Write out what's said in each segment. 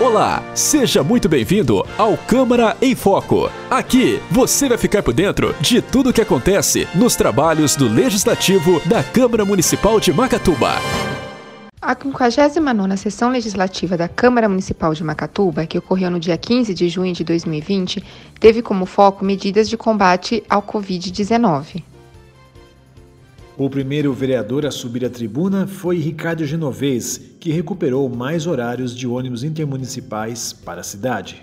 Olá, seja muito bem-vindo ao Câmara em Foco. Aqui você vai ficar por dentro de tudo o que acontece nos trabalhos do Legislativo da Câmara Municipal de Macatuba. A 59ª Sessão Legislativa da Câmara Municipal de Macatuba, que ocorreu no dia 15 de junho de 2020, teve como foco medidas de combate ao Covid-19. O primeiro vereador a subir à tribuna foi Ricardo Genovez, que recuperou mais horários de ônibus intermunicipais para a cidade.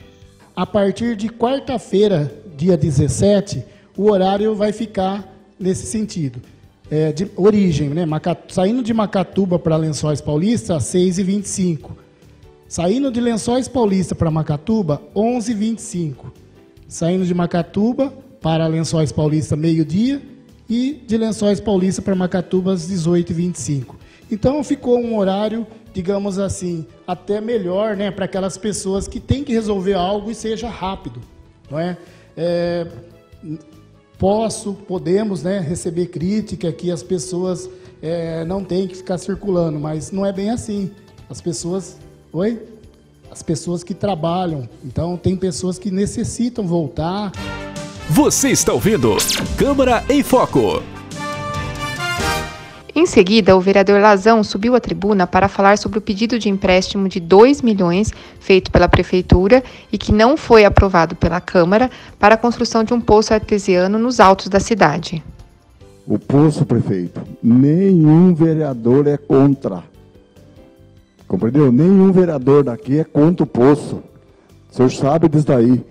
A partir de quarta-feira, dia 17, o horário vai ficar nesse sentido é, de origem, né? saindo de Macatuba para Lençóis Paulista, 6h25. Saindo de Lençóis Paulista para Macatuba, 11h25. Saindo de Macatuba para Lençóis Paulista, meio-dia. E de Lençóis Paulista para Macatuba, às 18h25. Então ficou um horário, digamos assim, até melhor né, para aquelas pessoas que têm que resolver algo e seja rápido. Não é? é posso, podemos né, receber crítica que as pessoas é, não têm que ficar circulando, mas não é bem assim. As pessoas. Oi? As pessoas que trabalham. Então, tem pessoas que necessitam voltar. Você está ouvindo Câmara em Foco. Em seguida, o vereador Lazão subiu à tribuna para falar sobre o pedido de empréstimo de 2 milhões feito pela prefeitura e que não foi aprovado pela Câmara para a construção de um poço artesiano nos altos da cidade. O poço, prefeito, nenhum vereador é contra. Compreendeu? Nenhum vereador daqui é contra o poço. O senhor sabe disso daí.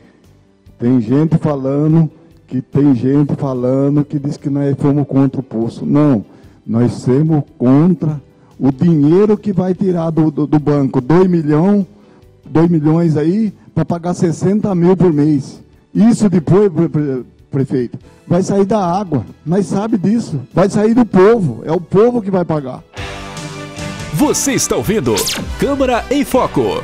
Tem gente falando que tem gente falando que diz que nós fomos contra o poço. Não. Nós somos contra o dinheiro que vai tirar do, do, do banco, 2 milhões, 2 milhões aí, para pagar 60 mil por mês. Isso depois, prefeito, vai sair da água. Nós sabe disso. Vai sair do povo. É o povo que vai pagar. Você está ouvindo Câmara em Foco.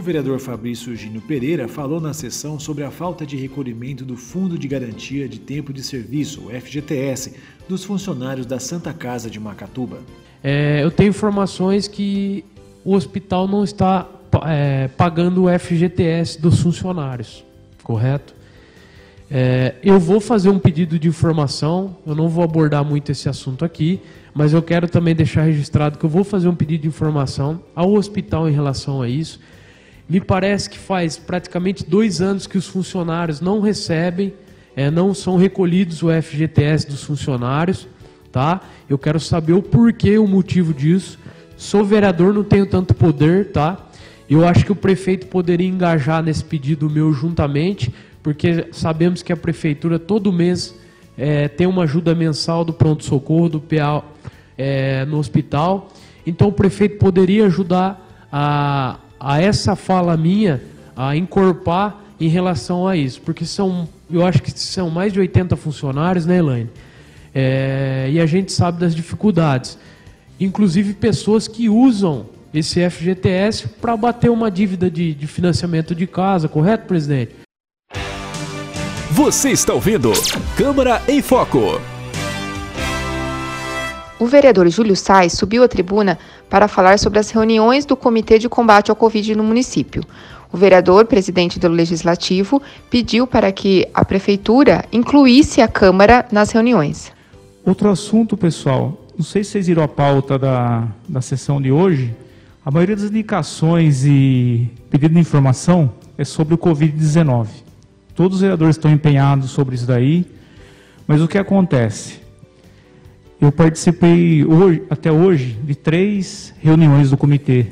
O vereador Fabrício Gino Pereira falou na sessão sobre a falta de recolhimento do Fundo de Garantia de Tempo de Serviço, o FGTS, dos funcionários da Santa Casa de Macatuba. É, eu tenho informações que o hospital não está é, pagando o FGTS dos funcionários, correto? É, eu vou fazer um pedido de informação, eu não vou abordar muito esse assunto aqui, mas eu quero também deixar registrado que eu vou fazer um pedido de informação ao hospital em relação a isso me parece que faz praticamente dois anos que os funcionários não recebem, é, não são recolhidos o FGTS dos funcionários, tá? Eu quero saber o porquê, o motivo disso. Sou vereador, não tenho tanto poder, tá? Eu acho que o prefeito poderia engajar nesse pedido meu juntamente, porque sabemos que a prefeitura todo mês é, tem uma ajuda mensal do pronto-socorro, do PA é, no hospital. Então o prefeito poderia ajudar a, a essa fala minha a encorpar em relação a isso, porque são, eu acho que são mais de 80 funcionários, né, Elaine? É, e a gente sabe das dificuldades, inclusive pessoas que usam esse FGTS para bater uma dívida de, de financiamento de casa, correto, presidente? Você está ouvindo Câmara em Foco. O vereador Júlio Sais subiu à tribuna para falar sobre as reuniões do Comitê de Combate ao Covid no município. O vereador, presidente do Legislativo, pediu para que a Prefeitura incluísse a Câmara nas reuniões. Outro assunto, pessoal, não sei se vocês viram a pauta da, da sessão de hoje, a maioria das indicações e pedido de informação é sobre o Covid-19. Todos os vereadores estão empenhados sobre isso daí, mas o que acontece? Eu participei hoje, até hoje de três reuniões do comitê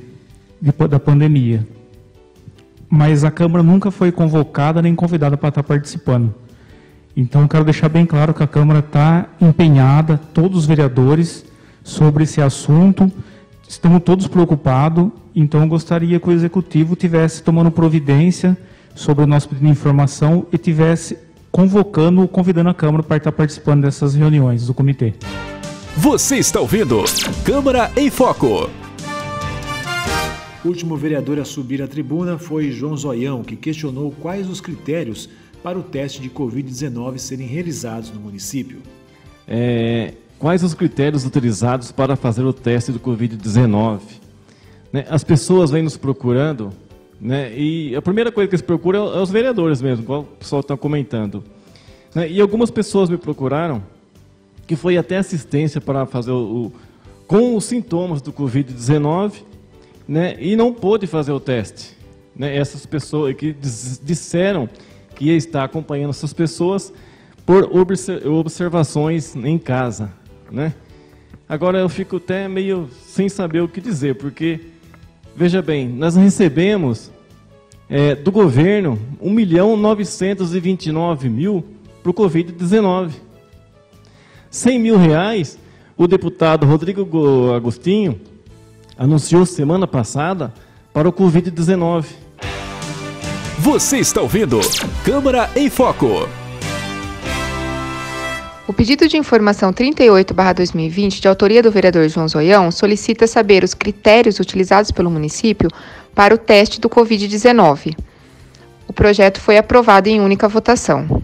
de, da pandemia, mas a Câmara nunca foi convocada nem convidada para estar participando. Então, quero deixar bem claro que a Câmara está empenhada, todos os vereadores, sobre esse assunto. Estamos todos preocupados, então gostaria que o Executivo tivesse tomando providência sobre o nosso pedido de informação e tivesse convocando, convidando a Câmara para estar participando dessas reuniões do comitê. Você está ouvindo Câmara em Foco. O último vereador a subir à tribuna foi João Zoião, que questionou quais os critérios para o teste de Covid-19 serem realizados no município. É, quais os critérios utilizados para fazer o teste do Covid-19? né, as pessoas vêm nos procurando, né, e a primeira coisa que eles procuram é os vereadores mesmo, igual o pessoal está comentando. Né, e algumas pessoas me procuraram, que foi até assistência para fazer o, o com os sintomas do Covid-19, né, e não pôde fazer o teste. Né, essas pessoas que disseram que ia estar acompanhando essas pessoas por observações em casa, né? Agora eu fico até meio sem saber o que dizer, porque, veja bem, nós recebemos é, do governo 1 milhão 929 mil para o Covid-19. 100 mil reais, o deputado Rodrigo Agostinho anunciou semana passada para o Covid-19. Você está ouvindo Câmara em Foco. O pedido de informação 38/2020, de autoria do vereador João Zoião, solicita saber os critérios utilizados pelo município para o teste do COVID-19. O projeto foi aprovado em única votação.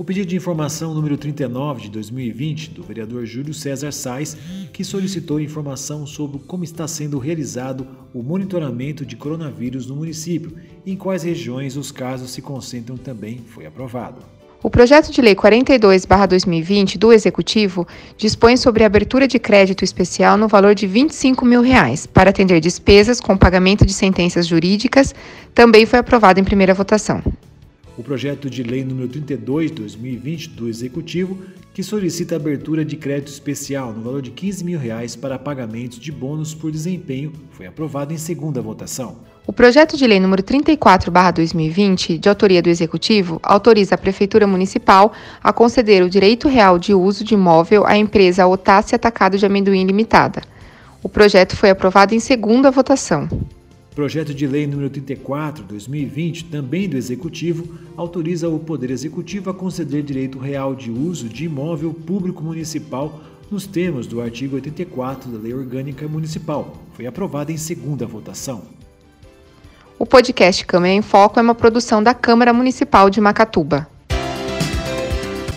O pedido de informação número 39 de 2020 do vereador Júlio César Sais, que solicitou informação sobre como está sendo realizado o monitoramento de coronavírus no município e em quais regiões os casos se concentram também, foi aprovado. O projeto de lei 42/2020 do Executivo dispõe sobre a abertura de crédito especial no valor de 25 mil reais para atender despesas com pagamento de sentenças jurídicas. Também foi aprovado em primeira votação. O projeto de lei número 32 de 2020 do Executivo, que solicita a abertura de crédito especial no valor de 15 mil reais para pagamentos de bônus por desempenho, foi aprovado em segunda votação. O projeto de lei número 34/2020, de autoria do Executivo, autoriza a Prefeitura Municipal a conceder o direito real de uso de imóvel à empresa Otácia Atacado de Amendoim Limitada. O projeto foi aprovado em segunda votação. Projeto de Lei número 34/2020, também do Executivo, autoriza o Poder Executivo a conceder direito real de uso de imóvel público municipal nos termos do artigo 84 da Lei Orgânica Municipal. Foi aprovado em segunda votação. O podcast Câmara em Foco é uma produção da Câmara Municipal de Macatuba.